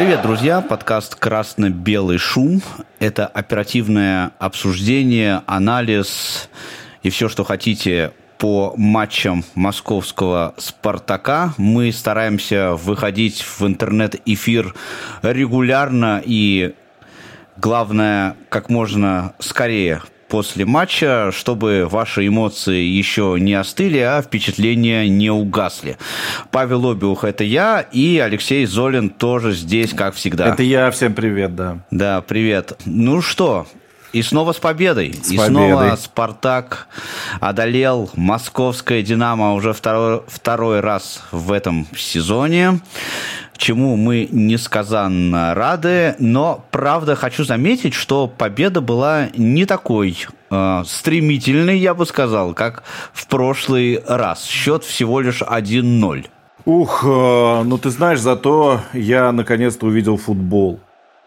Привет, друзья! Подкаст «Красно-белый шум». Это оперативное обсуждение, анализ и все, что хотите по матчам московского «Спартака». Мы стараемся выходить в интернет-эфир регулярно и, главное, как можно скорее после матча, чтобы ваши эмоции еще не остыли, а впечатления не угасли. Павел Обиух – это я, и Алексей Золин тоже здесь, как всегда. Это я, всем привет, да. Да, привет. Ну что, и снова с победой. С и победой. снова Спартак одолел московское Динамо уже второй, второй раз в этом сезоне чему мы несказанно рады, но, правда, хочу заметить, что победа была не такой э, стремительной, я бы сказал, как в прошлый раз. Счет всего лишь 1-0. Ух, э, ну ты знаешь, зато я наконец-то увидел футбол.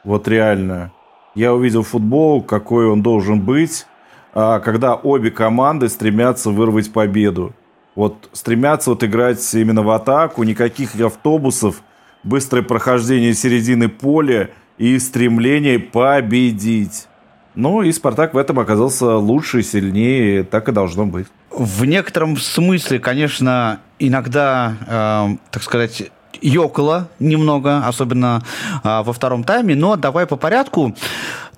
Вот реально. Я увидел футбол, какой он должен быть, а, когда обе команды стремятся вырвать победу. Вот стремятся вот играть именно в атаку, никаких автобусов – быстрое прохождение середины поля и стремление победить. Ну и Спартак в этом оказался лучше, сильнее, так и должно быть. В некотором смысле, конечно, иногда, э, так сказать, ёкало немного, особенно э, во втором тайме, но давай по порядку.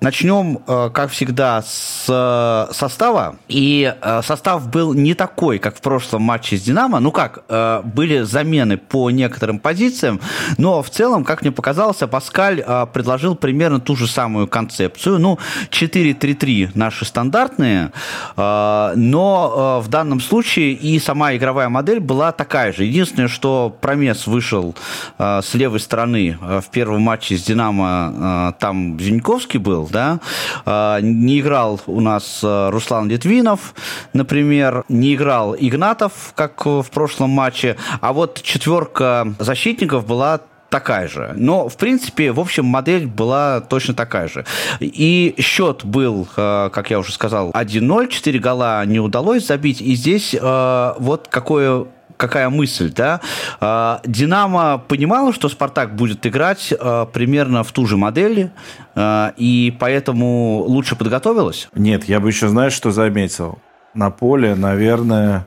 Начнем, э, как всегда, с э, состава. И э, состав был не такой, как в прошлом матче с «Динамо». Ну как, были замены по некоторым позициям, но в целом, как мне показалось, Паскаль предложил примерно ту же самую концепцию. Ну, 4-3-3 наши стандартные, но в данном случае и сама игровая модель была такая же. Единственное, что Промес вышел с левой стороны в первом матче с «Динамо», там Зиньковский был, да, а, не играл у нас а, Руслан Литвинов, например, не играл Игнатов, как в прошлом матче, а вот четверка защитников была такая же. Но, в принципе, в общем, модель была точно такая же. И счет был, а, как я уже сказал, 1-0, 4 гола не удалось забить. И здесь вот какое какая мысль, да? А, Динамо понимала, что Спартак будет играть а, примерно в ту же модели, а, и поэтому лучше подготовилась? Нет, я бы еще, знаешь, что заметил? На поле, наверное,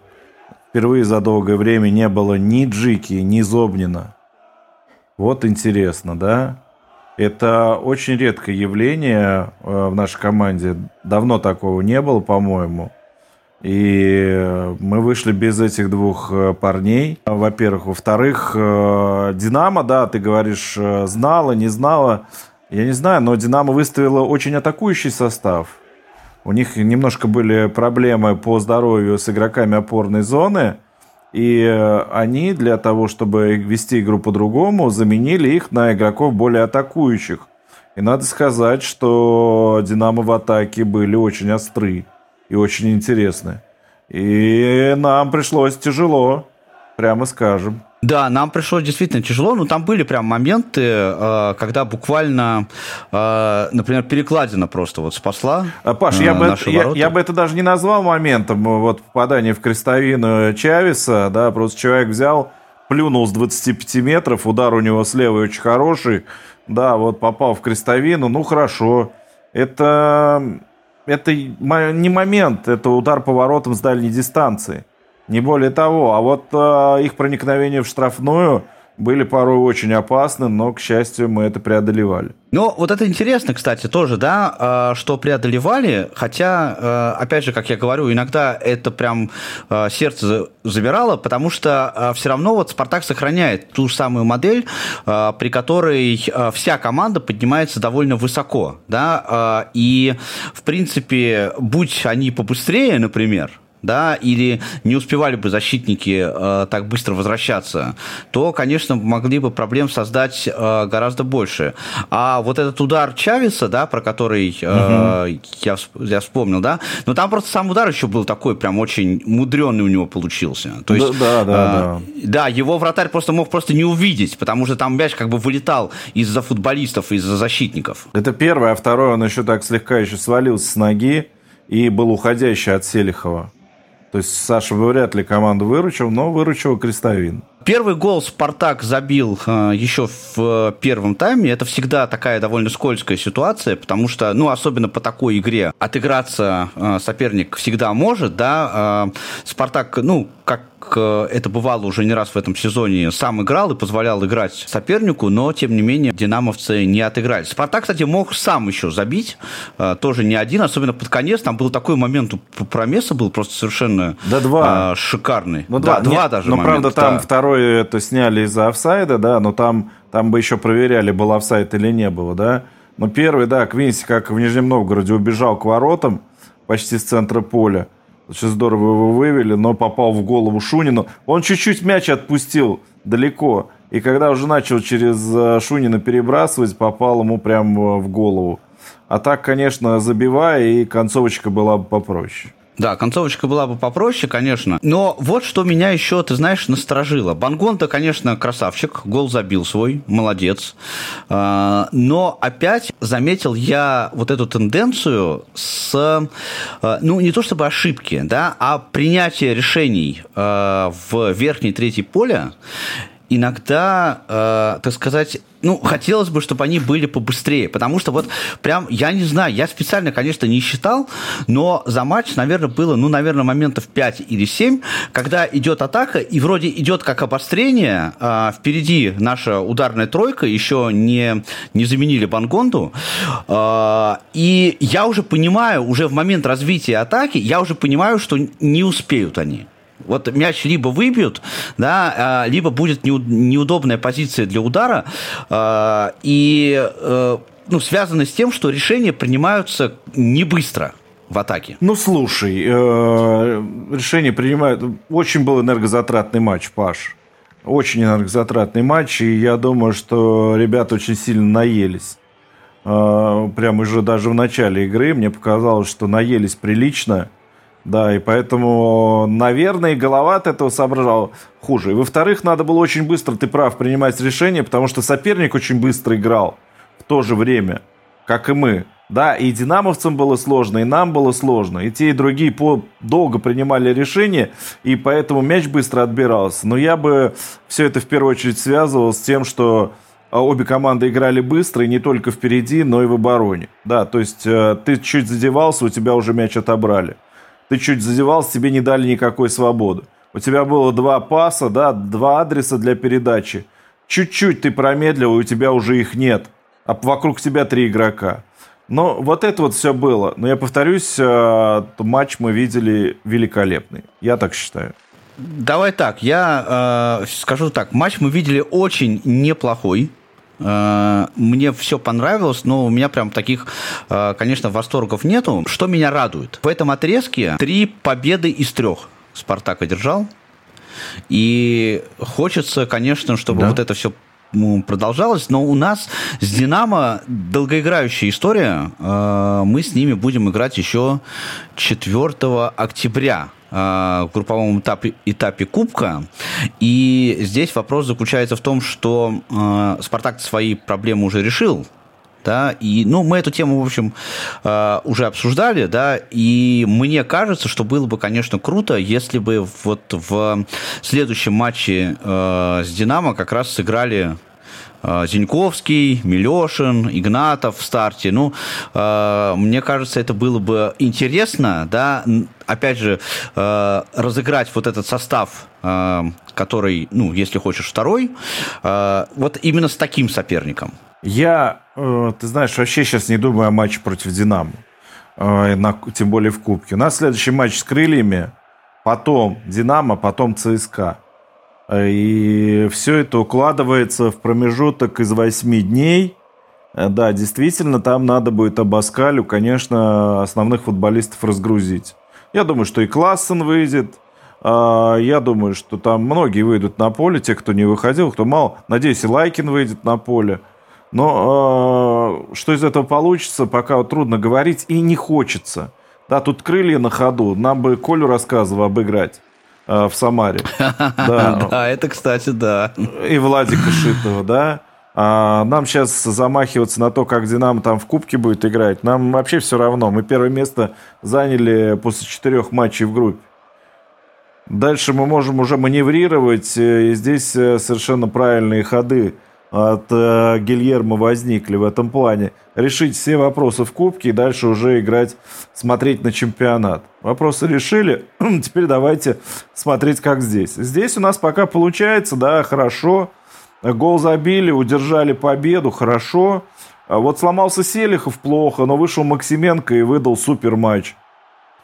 впервые за долгое время не было ни Джики, ни Зобнина. Вот интересно, да? Это очень редкое явление в нашей команде. Давно такого не было, по-моему. И мы вышли без этих двух э, парней, во-первых. Во-вторых, э, Динамо, да, ты говоришь, э, знала, не знала. Я не знаю, но Динамо выставила очень атакующий состав. У них немножко были проблемы по здоровью с игроками опорной зоны. И они для того, чтобы вести игру по-другому, заменили их на игроков более атакующих. И надо сказать, что Динамо в атаке были очень остры и очень интересны. И нам пришлось тяжело, прямо скажем. Да, нам пришлось действительно тяжело, но там были прям моменты, э, когда буквально, э, например, перекладина просто вот спасла а, Паш, я, бы это, я, я бы это даже не назвал моментом, вот попадание в крестовину Чависа, да, просто человек взял, плюнул с 25 метров, удар у него слева очень хороший, да, вот попал в крестовину, ну хорошо, это это не момент, это удар поворотом с дальней дистанции. Не более того. А вот э, их проникновение в штрафную были порой очень опасны, но, к счастью, мы это преодолевали. Ну, вот это интересно, кстати, тоже, да, что преодолевали, хотя, опять же, как я говорю, иногда это прям сердце забирало, потому что все равно вот Спартак сохраняет ту самую модель, при которой вся команда поднимается довольно высоко, да, и, в принципе, будь они побыстрее, например, да, или не успевали бы защитники э, так быстро возвращаться, то, конечно, могли бы проблем создать э, гораздо больше. А вот этот удар Чависа, да, про который э, угу. я, я вспомнил, да, но там просто сам удар еще был такой прям очень мудренный у него получился. То есть, да, да, да, э, да. да, его вратарь просто мог просто не увидеть, потому что там мяч как бы вылетал из-за футболистов, из-за защитников. Это первое, а второе, он еще так слегка еще свалился с ноги и был уходящий от Селихова. То есть Саша вряд ли команду выручил, но выручил Крестовин. Первый гол Спартак забил э, еще в первом тайме. Это всегда такая довольно скользкая ситуация, потому что, ну, особенно по такой игре, отыграться э, соперник всегда может, да. Э, Спартак, ну, как это бывало уже не раз в этом сезоне, сам играл и позволял играть сопернику, но, тем не менее, динамовцы не отыграли. Спартак, кстати, мог сам еще забить, э, тоже не один, особенно под конец. Там был такой момент у Промеса, был просто совершенно да, два. Э, шикарный. Ну, да, два, два даже Ну, правда, там да. второй это сняли из-за офсайда, да, но там, там бы еще проверяли, был офсайд или не было, да. Но первый, да, Квинси, как в Нижнем Новгороде, убежал к воротам почти с центра поля. Очень здорово его вывели, но попал в голову Шунину. Он чуть-чуть мяч отпустил далеко. И когда уже начал через э, Шунина перебрасывать, попал ему прямо в голову. А так, конечно, забивая, и концовочка была бы попроще. Да, концовочка была бы попроще, конечно. Но вот что меня еще, ты знаешь, насторожило. Бангон-то, конечно, красавчик, гол забил свой, молодец. А, но опять заметил я вот эту тенденцию с, а, ну, не то чтобы ошибки, да, а принятие решений а, в верхней трети поля иногда, э, так сказать, ну, хотелось бы, чтобы они были побыстрее, потому что вот прям, я не знаю, я специально, конечно, не считал, но за матч, наверное, было, ну, наверное, моментов 5 или 7, когда идет атака, и вроде идет как обострение, э, впереди наша ударная тройка, еще не, не заменили Бангонду, э, и я уже понимаю, уже в момент развития атаки, я уже понимаю, что не успеют они. Вот мяч либо выбьют, да, а, либо будет неудобная позиция для удара, а, и э, ну, связано с тем, что решения принимаются не быстро в атаке. Ну, слушай, э, решение принимают... Очень был энергозатратный матч, Паш. Очень энергозатратный матч, и я думаю, что ребята очень сильно наелись. Э, прямо уже даже в начале игры мне показалось, что наелись прилично – да, и поэтому, наверное, голова от этого соображал хуже. И во-вторых, надо было очень быстро, ты прав, принимать решение, потому что соперник очень быстро играл в то же время, как и мы. Да, и динамовцам было сложно, и нам было сложно. И те, и другие по долго принимали решения, и поэтому мяч быстро отбирался. Но я бы все это в первую очередь связывал с тем, что а, обе команды играли быстро, и не только впереди, но и в обороне. Да, то есть э, ты чуть задевался, у тебя уже мяч отобрали ты чуть задевался, тебе не дали никакой свободы. У тебя было два паса, да, два адреса для передачи. Чуть-чуть ты промедлил, и у тебя уже их нет. А вокруг тебя три игрока. Но вот это вот все было. Но я повторюсь, э, матч мы видели великолепный. Я так считаю. Давай так, я э, скажу так. Матч мы видели очень неплохой. Э, мне все понравилось, но у меня прям таких, э, конечно, восторгов нету. Что меня радует? В этом отрезке три победы из трех Спартак одержал. И хочется, конечно, чтобы да. вот это все продолжалось, но у нас с Динамо долгоиграющая история. Э, мы с ними будем играть еще 4 октября. Э, в групповом этапе, этапе Кубка. И здесь вопрос заключается в том, что э, Спартак свои проблемы уже решил, да, и, ну, мы эту тему, в общем, э, уже обсуждали, да, и мне кажется, что было бы, конечно, круто, если бы вот в следующем матче э, с «Динамо» как раз сыграли Зиньковский, Милешин, Игнатов в старте. Ну, э, мне кажется, это было бы интересно, да, опять же, э, разыграть вот этот состав, который, ну, если хочешь, второй, вот именно с таким соперником. Я, ты знаешь, вообще сейчас не думаю о матче против «Динамо», тем более в Кубке. У нас следующий матч с «Крыльями», потом «Динамо», потом «ЦСКА». И все это укладывается в промежуток из 8 дней. Э, да, действительно, там надо будет Абаскалю, конечно, основных футболистов разгрузить. Я думаю, что и Классен выйдет. А, я думаю, что там многие выйдут на поле, те, кто не выходил, кто мало. Надеюсь, и Лайкин выйдет на поле. Но э, что из этого получится, пока трудно говорить и не хочется. Да, тут крылья на ходу. Нам бы Колю рассказывал обыграть. Э, в Самаре. Да. это, кстати, да. И Владика Шитова, да. А нам сейчас замахиваться на то, как Динамо там в Кубке будет играть, нам вообще все равно. Мы первое место заняли после четырех матчей в группе. Дальше мы можем уже маневрировать, и здесь совершенно правильные ходы от э, Гильермо возникли в этом плане. Решить все вопросы в Кубке и дальше уже играть, смотреть на чемпионат. Вопросы решили, теперь давайте смотреть, как здесь. Здесь у нас пока получается, да, хорошо. Гол забили, удержали победу, хорошо. А вот сломался Селихов плохо, но вышел Максименко и выдал супер матч.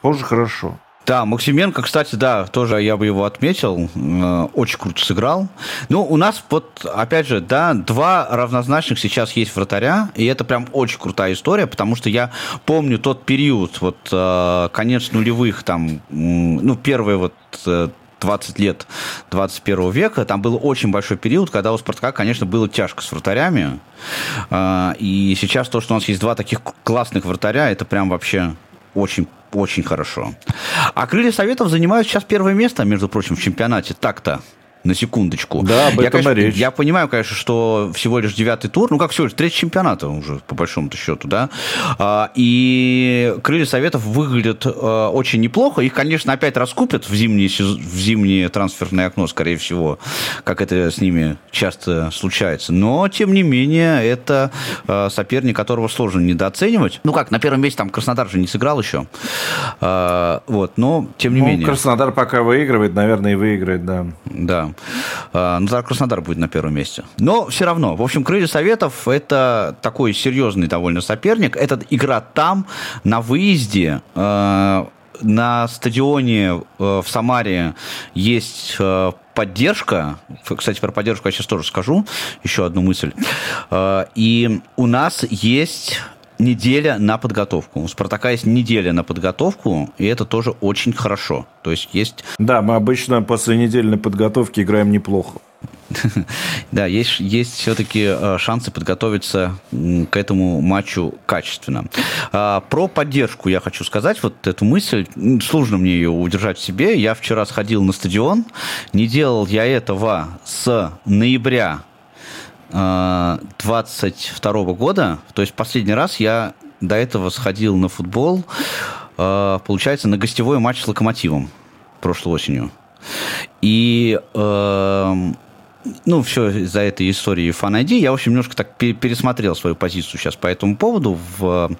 Тоже хорошо. Да, Максименко, кстати, да, тоже я бы его отметил, э, очень круто сыграл. Ну, у нас вот, опять же, да, два равнозначных сейчас есть вратаря, и это прям очень крутая история, потому что я помню тот период, вот, э, конец нулевых, там, ну, первые вот 20 э, лет 21 века, там был очень большой период, когда у «Спартака», конечно, было тяжко с вратарями. И сейчас то, что у нас есть два таких классных вратаря, это прям вообще очень очень хорошо. А крылья Советов занимают сейчас первое место, между прочим, в чемпионате. Так-то на секундочку. Да, об этом я, конечно, речь. Я понимаю, конечно, что всего лишь девятый тур, ну как всего лишь третий чемпионата уже, по большому-то счету, да. А, и крылья Советов выглядят а, очень неплохо. Их, конечно, опять раскупят в зимнее, в зимнее трансферное окно, скорее всего, как это с ними часто случается. Но, тем не менее, это а, соперник, которого сложно недооценивать. Ну как, на первом месте там Краснодар же не сыграл еще. А, вот, но, тем не ну, менее. Краснодар пока выигрывает, наверное, и выиграет, да. Да. А, ну, тогда Краснодар будет на первом месте. Но все равно, в общем, Крылья Советов – это такой серьезный довольно соперник. Это игра там, на выезде, а, на стадионе а, в Самаре есть поддержка. Кстати, про поддержку я сейчас тоже скажу. Еще одну мысль. И у нас есть неделя на подготовку. У «Спартака» есть неделя на подготовку, и это тоже очень хорошо. То есть есть... Да, мы обычно после недельной подготовки играем неплохо. Да, есть, есть все-таки э, шансы подготовиться к этому матчу качественно. А, про поддержку я хочу сказать, вот эту мысль, сложно мне ее удержать в себе. Я вчера сходил на стадион, не делал я этого с ноября 22 года, то есть последний раз я до этого сходил на футбол, э, получается, на гостевой матч с Локомотивом прошлой осенью. И эм, ну, все из-за этой истории Fan ID, я, в общем, немножко так пересмотрел свою позицию сейчас по этому поводу в,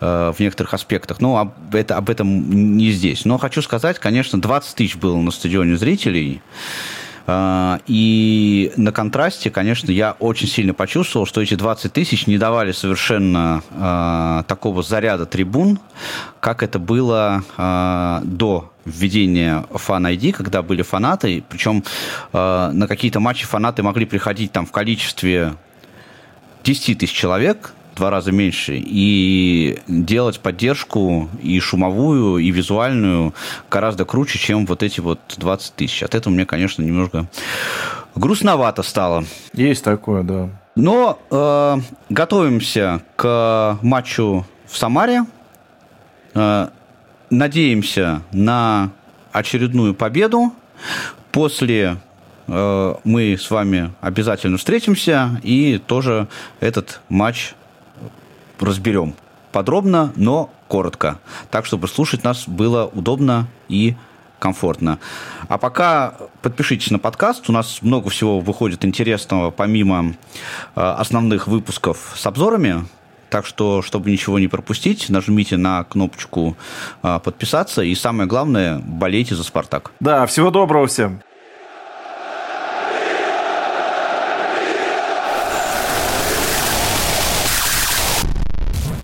э, в некоторых аспектах. Но об, это, об этом не здесь. Но хочу сказать, конечно, 20 тысяч было на стадионе зрителей. А, и на контрасте, конечно, я очень сильно почувствовал, что эти 20 тысяч не давали совершенно э, такого заряда трибун, как это было э, до введения Fan ID, когда были фанаты, причем э, на какие-то матчи фанаты могли приходить там в количестве 10 тысяч человек, два раза меньше, и делать поддержку и шумовую, и визуальную гораздо круче, чем вот эти вот 20 тысяч. От этого мне, конечно, немножко грустновато стало. Есть такое, да. Но э, готовимся к матчу в Самаре. Э, надеемся на очередную победу. После э, мы с вами обязательно встретимся и тоже этот матч разберем подробно, но коротко, так, чтобы слушать нас было удобно и комфортно. А пока подпишитесь на подкаст. У нас много всего выходит интересного, помимо э, основных выпусков с обзорами. Так что, чтобы ничего не пропустить, нажмите на кнопочку э, подписаться. И самое главное, болейте за «Спартак». Да, всего доброго всем.